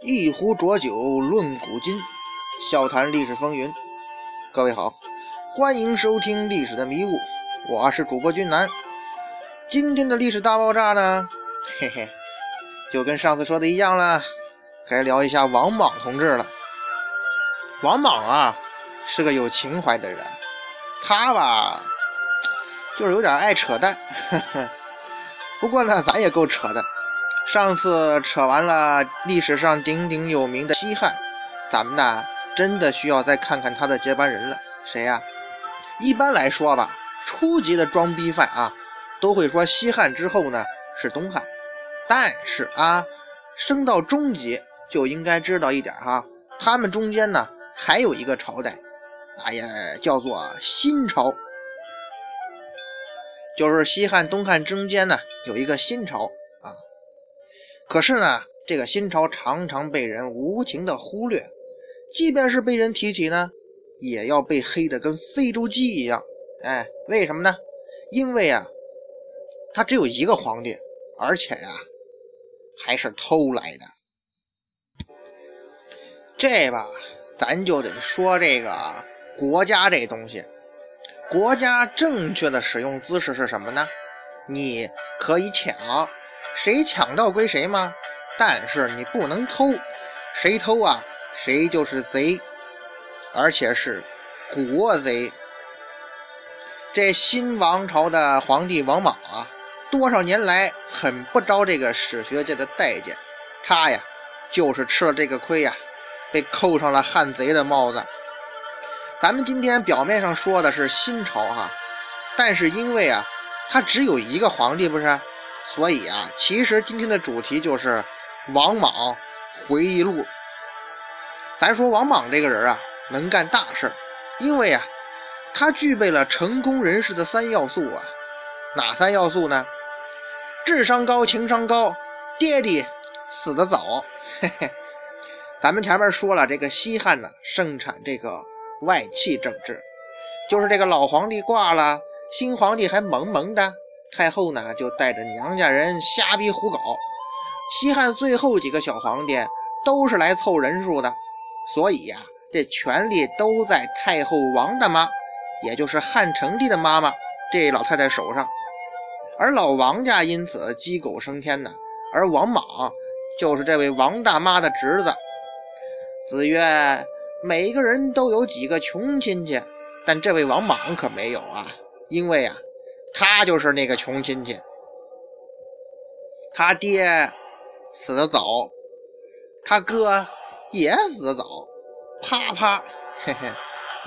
一壶浊酒论古今，笑谈历史风云。各位好，欢迎收听《历史的迷雾》，我是主播君南。今天的历史大爆炸呢，嘿嘿，就跟上次说的一样了，该聊一下王莽同志了。王莽啊，是个有情怀的人，他吧，就是有点爱扯淡。呵 呵不过呢，咱也够扯的。上次扯完了历史上鼎鼎有名的西汉，咱们呢真的需要再看看他的接班人了，谁呀？一般来说吧，初级的装逼犯啊，都会说西汉之后呢是东汉，但是啊，升到中级就应该知道一点哈，他们中间呢还有一个朝代，哎呀，叫做新朝，就是西汉、东汉中间呢有一个新朝。可是呢，这个新朝常常被人无情的忽略，即便是被人提起呢，也要被黑的跟非洲鸡一样。哎，为什么呢？因为啊，他只有一个皇帝，而且呀，还是偷来的。这吧，咱就得说这个国家这东西，国家正确的使用姿势是什么呢？你可以抢。谁抢到归谁吗？但是你不能偷，谁偷啊，谁就是贼，而且是国贼。这新王朝的皇帝王莽啊，多少年来很不招这个史学界的待见，他呀，就是吃了这个亏呀，被扣上了汉贼的帽子。咱们今天表面上说的是新朝哈，但是因为啊，他只有一个皇帝，不是？所以啊，其实今天的主题就是王莽回忆录。咱说王莽这个人啊，能干大事，因为啊，他具备了成功人士的三要素啊。哪三要素呢？智商高，情商高，爹地死得早。嘿嘿，咱们前面说了，这个西汉呢，盛产这个外戚政治，就是这个老皇帝挂了，新皇帝还萌萌的。太后呢，就带着娘家人瞎逼胡搞。西汉最后几个小皇帝都是来凑人数的，所以呀，这权力都在太后王大妈，也就是汉成帝的妈妈这老太太手上。而老王家因此鸡狗升天呢。而王莽就是这位王大妈的侄子。子曰：“每个人都有几个穷亲戚，但这位王莽可没有啊，因为啊。”他就是那个穷亲戚，他爹死得早，他哥也死得早，啪啪，嘿嘿，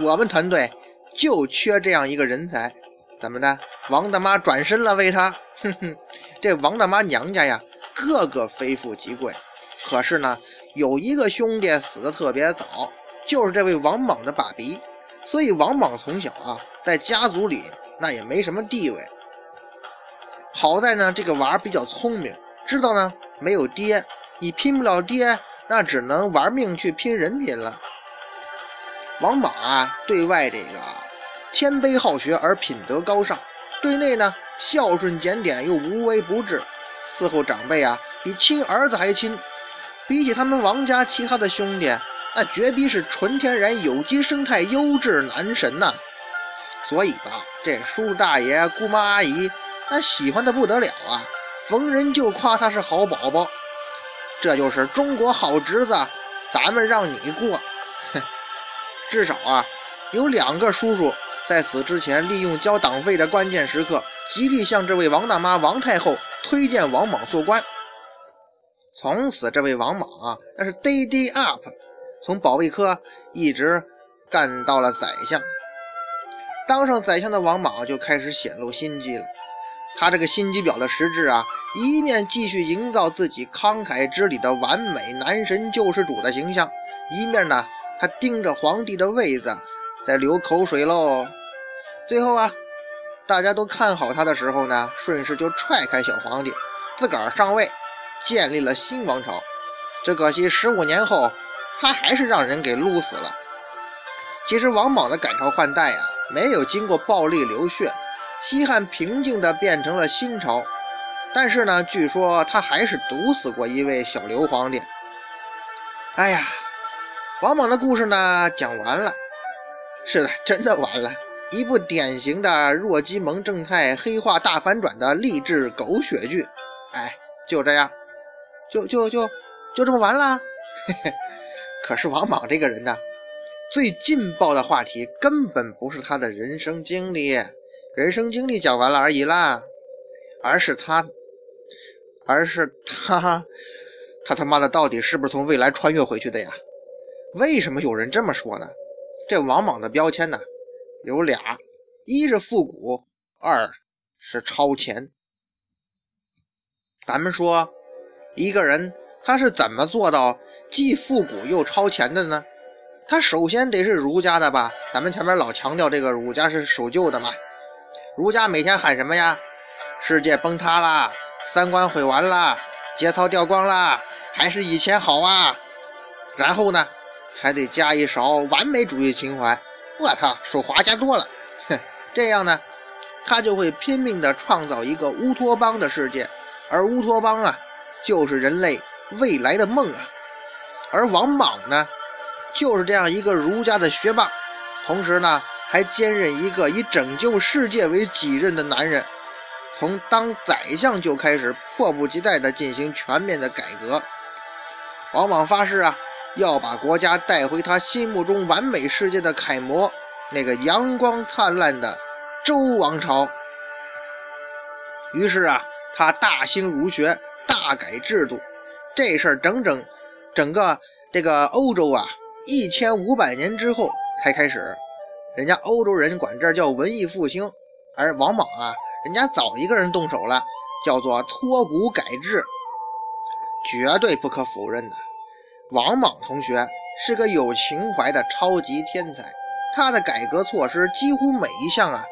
我们团队就缺这样一个人才，怎么的？王大妈转身了为他，哼哼，这王大妈娘家呀，个个非富即贵，可是呢，有一个兄弟死的特别早，就是这位王莽的爸比，所以王莽从小啊，在家族里。那也没什么地位。好在呢，这个娃比较聪明，知道呢没有爹，你拼不了爹，那只能玩命去拼人品了。王莽啊，对外这个谦卑好学而品德高尚，对内呢孝顺检点又无微不至，伺候长辈啊比亲儿子还亲。比起他们王家其他的兄弟，那绝逼是纯天然有机生态优质男神呐。所以吧，这叔叔大爷、姑妈阿姨，那喜欢的不得了啊，逢人就夸他是好宝宝。这就是中国好侄子，咱们让你过。哼，至少啊，有两个叔叔在死之前，利用交党费的关键时刻，极力向这位王大妈、王太后推荐王莽做官。从此，这位王莽啊，那是 day day up，从保卫科一直干到了宰相。当上宰相的王莽就开始显露心机了。他这个心机婊的实质啊，一面继续营造自己慷慨之礼的完美男神救世主的形象，一面呢，他盯着皇帝的位子在流口水喽。最后啊，大家都看好他的时候呢，顺势就踹开小皇帝，自个儿上位，建立了新王朝。只可惜十五年后，他还是让人给撸死了。其实王莽的改朝换代啊。没有经过暴力流血，西汉平静地变成了新朝。但是呢，据说他还是毒死过一位小刘皇帝。哎呀，王莽的故事呢讲完了，是的，真的完了，一部典型的弱鸡萌正太黑化大反转的励志狗血剧。哎，就这样，就就就就这么完了。嘿嘿，可是王莽这个人呢，最劲爆的话题根本不是他的人生经历，人生经历讲完了而已啦，而是他，而是他。他他妈的到底是不是从未来穿越回去的呀？为什么有人这么说呢？这王莽的标签呢有俩，一是复古，二是超前。咱们说一个人他是怎么做到既复古又超前的呢？他首先得是儒家的吧？咱们前面老强调这个儒家是守旧的嘛。儒家每天喊什么呀？世界崩塌啦，三观毁完啦，节操掉光啦。还是以前好啊，然后呢，还得加一勺完美主义情怀。我操，手滑加多了，哼，这样呢，他就会拼命的创造一个乌托邦的世界，而乌托邦啊，就是人类未来的梦啊。而王莽呢，就是这样一个儒家的学霸，同时呢，还兼任一个以拯救世界为己任的男人，从当宰相就开始迫不及待地进行全面的改革。往往发誓啊，要把国家带回他心目中完美世界的楷模，那个阳光灿烂的周王朝。于是啊，他大兴儒学，大改制度。这事儿整整整个这个欧洲啊，一千五百年之后才开始。人家欧洲人管这叫文艺复兴，而王莽啊，人家早一个人动手了，叫做脱古改制。绝对不可否认的，王莽同学是个有情怀的超级天才。他的改革措施几乎每一项啊，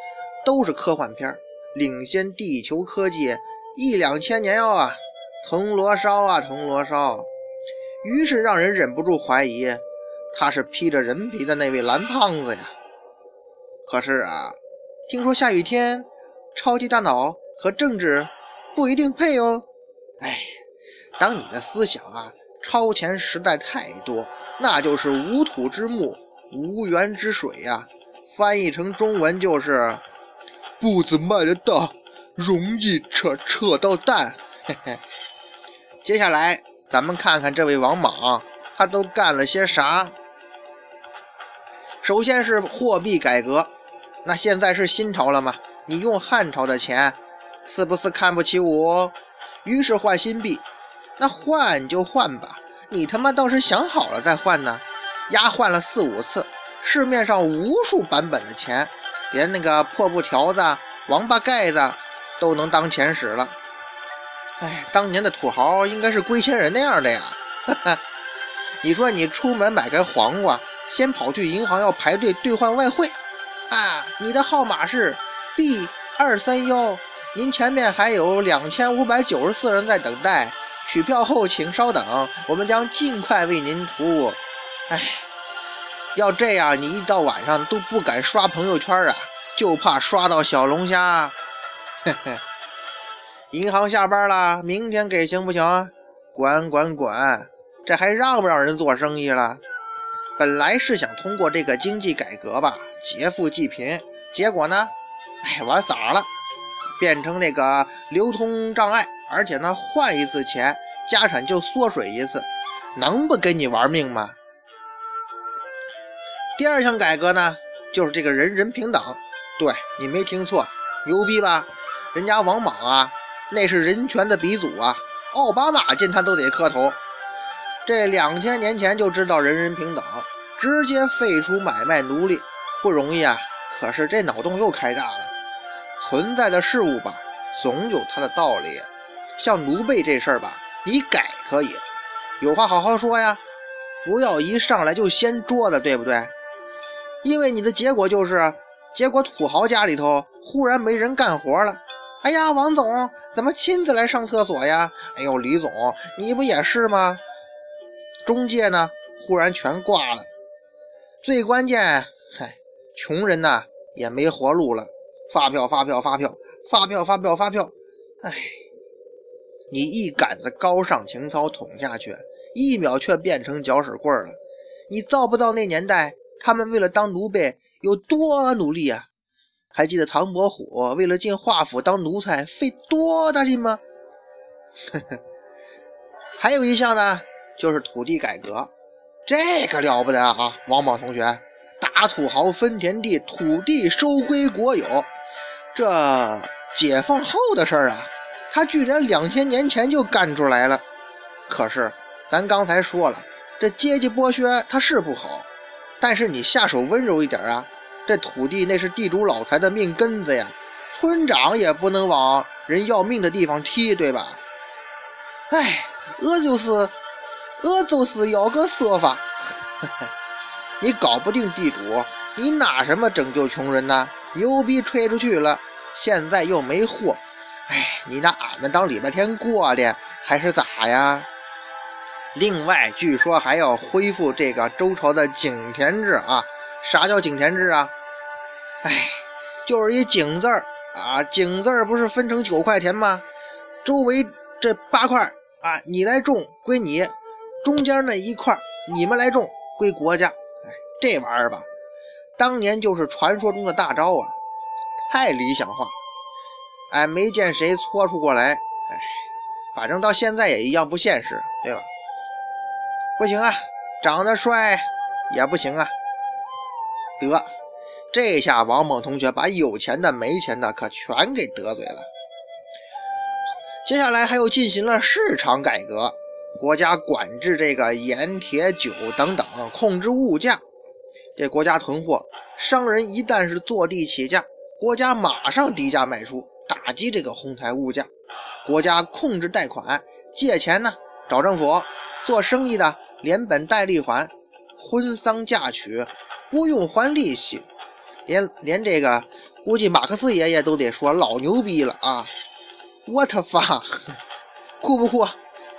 都是科幻片领先地球科技一两千年哟啊！铜锣烧啊，铜锣烧！于是让人忍不住怀疑，他是披着人皮的那位蓝胖子呀。可是啊，听说下雨天，超级大脑和政治不一定配哦。哎。当你的思想啊超前时代太多，那就是无土之木，无源之水呀。翻译成中文就是步子迈得大，容易扯扯到蛋。嘿嘿。接下来咱们看看这位王莽，他都干了些啥？首先是货币改革，那现在是新朝了吗？你用汉朝的钱，是不是看不起我？于是换新币。那换就换吧，你他妈倒是想好了再换呢！丫换了四五次，市面上无数版本的钱，连那个破布条子、王八盖子都能当钱使了。哎，当年的土豪应该是龟仙人那样的呀！哈哈，你说你出门买根黄瓜，先跑去银行要排队兑换外汇啊！你的号码是 B 二三幺，您前面还有两千五百九十四人在等待。取票后请稍等，我们将尽快为您服务。哎，要这样，你一到晚上都不敢刷朋友圈啊，就怕刷到小龙虾。嘿嘿，银行下班了，明天给行不行？管管管，这还让不让人做生意了？本来是想通过这个经济改革吧，劫富济贫，结果呢，哎，玩傻了，变成那个流通障碍。而且呢，换一次钱，家产就缩水一次，能不跟你玩命吗？第二项改革呢，就是这个人人平等。对你没听错，牛逼吧？人家王莽啊，那是人权的鼻祖啊，奥巴马见他都得磕头。这两千年前就知道人人平等，直接废除买卖奴隶，不容易啊。可是这脑洞又开大了，存在的事物吧，总有它的道理。像奴婢这事儿吧，你改可以，有话好好说呀，不要一上来就掀桌子，对不对？因为你的结果就是，结果土豪家里头忽然没人干活了。哎呀，王总怎么亲自来上厕所呀？哎呦，李总你不也是吗？中介呢，忽然全挂了。最关键，嗨，穷人呐也没活路了。发票，发票，发票，发票，发票，发票，哎。你一杆子高尚情操捅下去，一秒却变成搅屎棍了。你造不造那年代，他们为了当奴婢有多努力啊？还记得唐伯虎为了进华府当奴才费多大劲吗？呵 呵还有一项呢，就是土地改革，这个了不得啊！王莽同学，打土豪分田地，土地收归国有，这解放后的事儿啊，他居然两千年前就干出来了。可是咱刚才说了，这阶级剥削他是不好，但是你下手温柔一点啊！这土地那是地主老财的命根子呀，村长也不能往人要命的地方踢，对吧？哎。我就是，我就是要个说法。你搞不定地主，你拿什么拯救穷人呢？牛逼吹出去了，现在又没货。哎，你拿俺们当礼拜天过的，还是咋呀？另外，据说还要恢复这个周朝的井田制啊。啥叫井田制啊？哎，就是一井字儿啊。井字儿不是分成九块田吗？周围这八块。啊，你来种归你，中间那一块你们来种归国家。哎，这玩意儿吧，当年就是传说中的大招啊，太理想化，哎，没见谁搓出过来。哎，反正到现在也一样不现实，对吧？不行啊，长得帅也不行啊。得，这下王猛同学把有钱的、没钱的可全给得罪了。接下来还又进行了市场改革，国家管制这个盐、铁、酒等等，控制物价。这国家囤货，商人一旦是坐地起价，国家马上低价卖出，打击这个哄抬物价。国家控制贷款，借钱呢找政府，做生意的连本带利还，婚丧嫁娶不用还利息，连连这个估计马克思爷爷都得说老牛逼了啊！！What fuck？，酷不酷？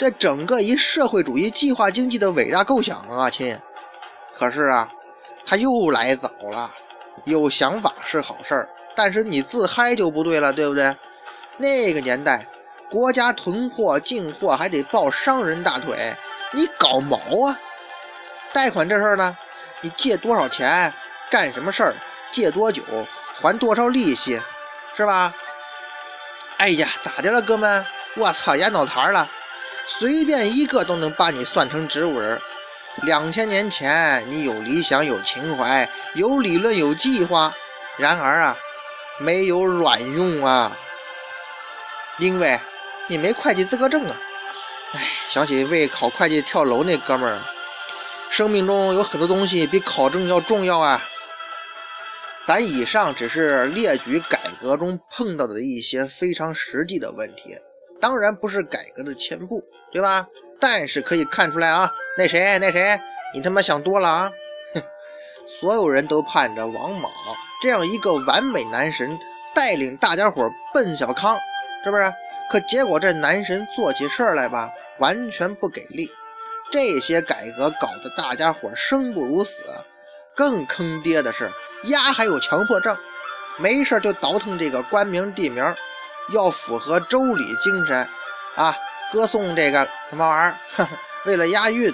这整个一社会主义计划经济的伟大构想啊，亲！可是啊，他又来早了。有想法是好事儿，但是你自嗨就不对了，对不对？那个年代，国家囤货进货还得抱商人大腿，你搞毛啊！贷款这事儿呢，你借多少钱，干什么事儿，借多久，还多少利息，是吧？哎呀，咋的了，哥们？我操，压脑残了！随便一个都能把你算成植物人。两千年前，你有理想、有情怀、有理论、有计划，然而啊，没有卵用啊！因为你没会计资格证啊！哎，想起为考会计跳楼那哥们儿，生命中有很多东西比考证要重要啊！咱以上只是列举改革中碰到的一些非常实际的问题，当然不是改革的前部，对吧？但是可以看出来啊，那谁那谁，你他妈想多了啊！哼，所有人都盼着王莽这样一个完美男神带领大家伙奔小康，是不是？可结果这男神做起事来吧，完全不给力，这些改革搞得大家伙生不如死。更坑爹的是，丫还有强迫症，没事就倒腾这个官名地名，要符合周礼精神啊，歌颂这个什么玩意儿？为了押韵，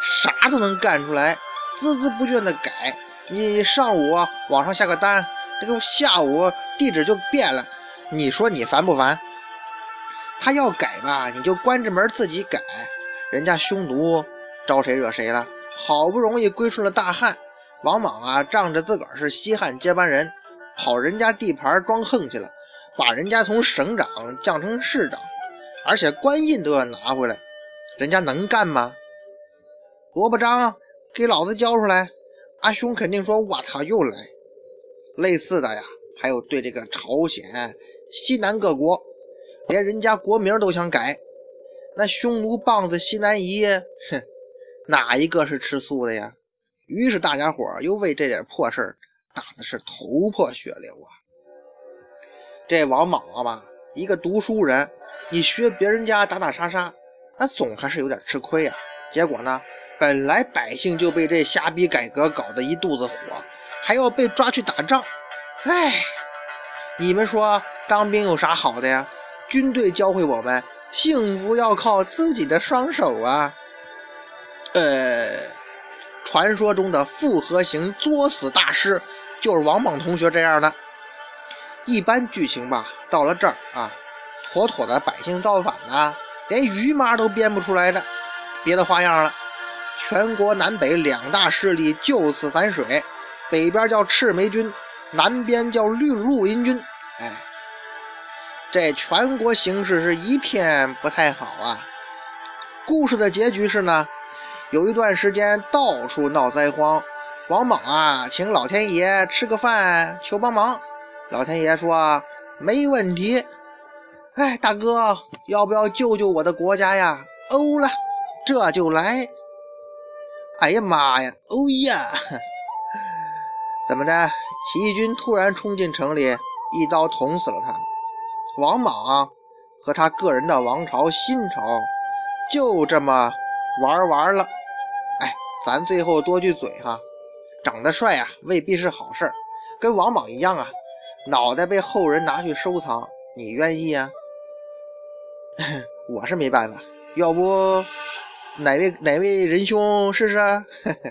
啥都能干出来，孜孜不倦的改。你上午网上下个单，这个下午地址就变了，你说你烦不烦？他要改吧，你就关着门自己改，人家匈奴招谁惹谁了？好不容易归顺了大汉。王莽啊，仗着自个儿是西汉接班人，跑人家地盘装横去了，把人家从省长降成市长，而且官印都要拿回来，人家能干吗？萝卜章，给老子交出来！阿兄肯定说：“我操，又来！”类似的呀，还有对这个朝鲜、西南各国，连人家国名都想改。那匈奴棒子西南夷，哼，哪一个是吃素的呀？于是大家伙又为这点破事打的是头破血流啊！这王莽啊吧，一个读书人，你学别人家打打杀杀，那总还是有点吃亏啊。结果呢，本来百姓就被这瞎逼改革搞得一肚子火，还要被抓去打仗。哎，你们说当兵有啥好的呀？军队教会我们，幸福要靠自己的双手啊！呃，传说中的复合型作死大师就是王莽同学这样的。一般剧情吧，到了这儿啊，妥妥的百姓造反呐，连鱼妈都编不出来的别的花样了。全国南北两大势力就此反水，北边叫赤眉军，南边叫绿绿林军。哎，这全国形势是一片不太好啊。故事的结局是呢，有一段时间到处闹灾荒，王莽啊，请老天爷吃个饭求帮忙。老天爷说没问题。哎，大哥，要不要救救我的国家呀？欧了，这就来。哎呀妈呀！哦呀！怎么着？起义军突然冲进城里，一刀捅死了他。王莽和他个人的王朝新朝就这么玩完了。哎，咱最后多句嘴哈，长得帅啊，未必是好事跟王莽一样啊。脑袋被后人拿去收藏，你愿意啊？我是没办法，要不哪位哪位仁兄试试？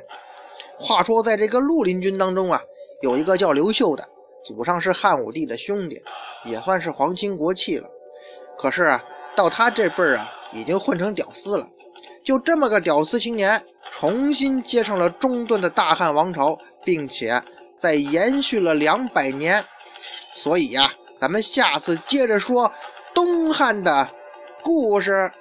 话说，在这个绿林军当中啊，有一个叫刘秀的，祖上是汉武帝的兄弟，也算是皇亲国戚了。可是啊，到他这辈儿啊，已经混成屌丝了。就这么个屌丝青年，重新接上了中断的大汉王朝，并且在延续了两百年。所以呀，咱们下次接着说东汉的故事。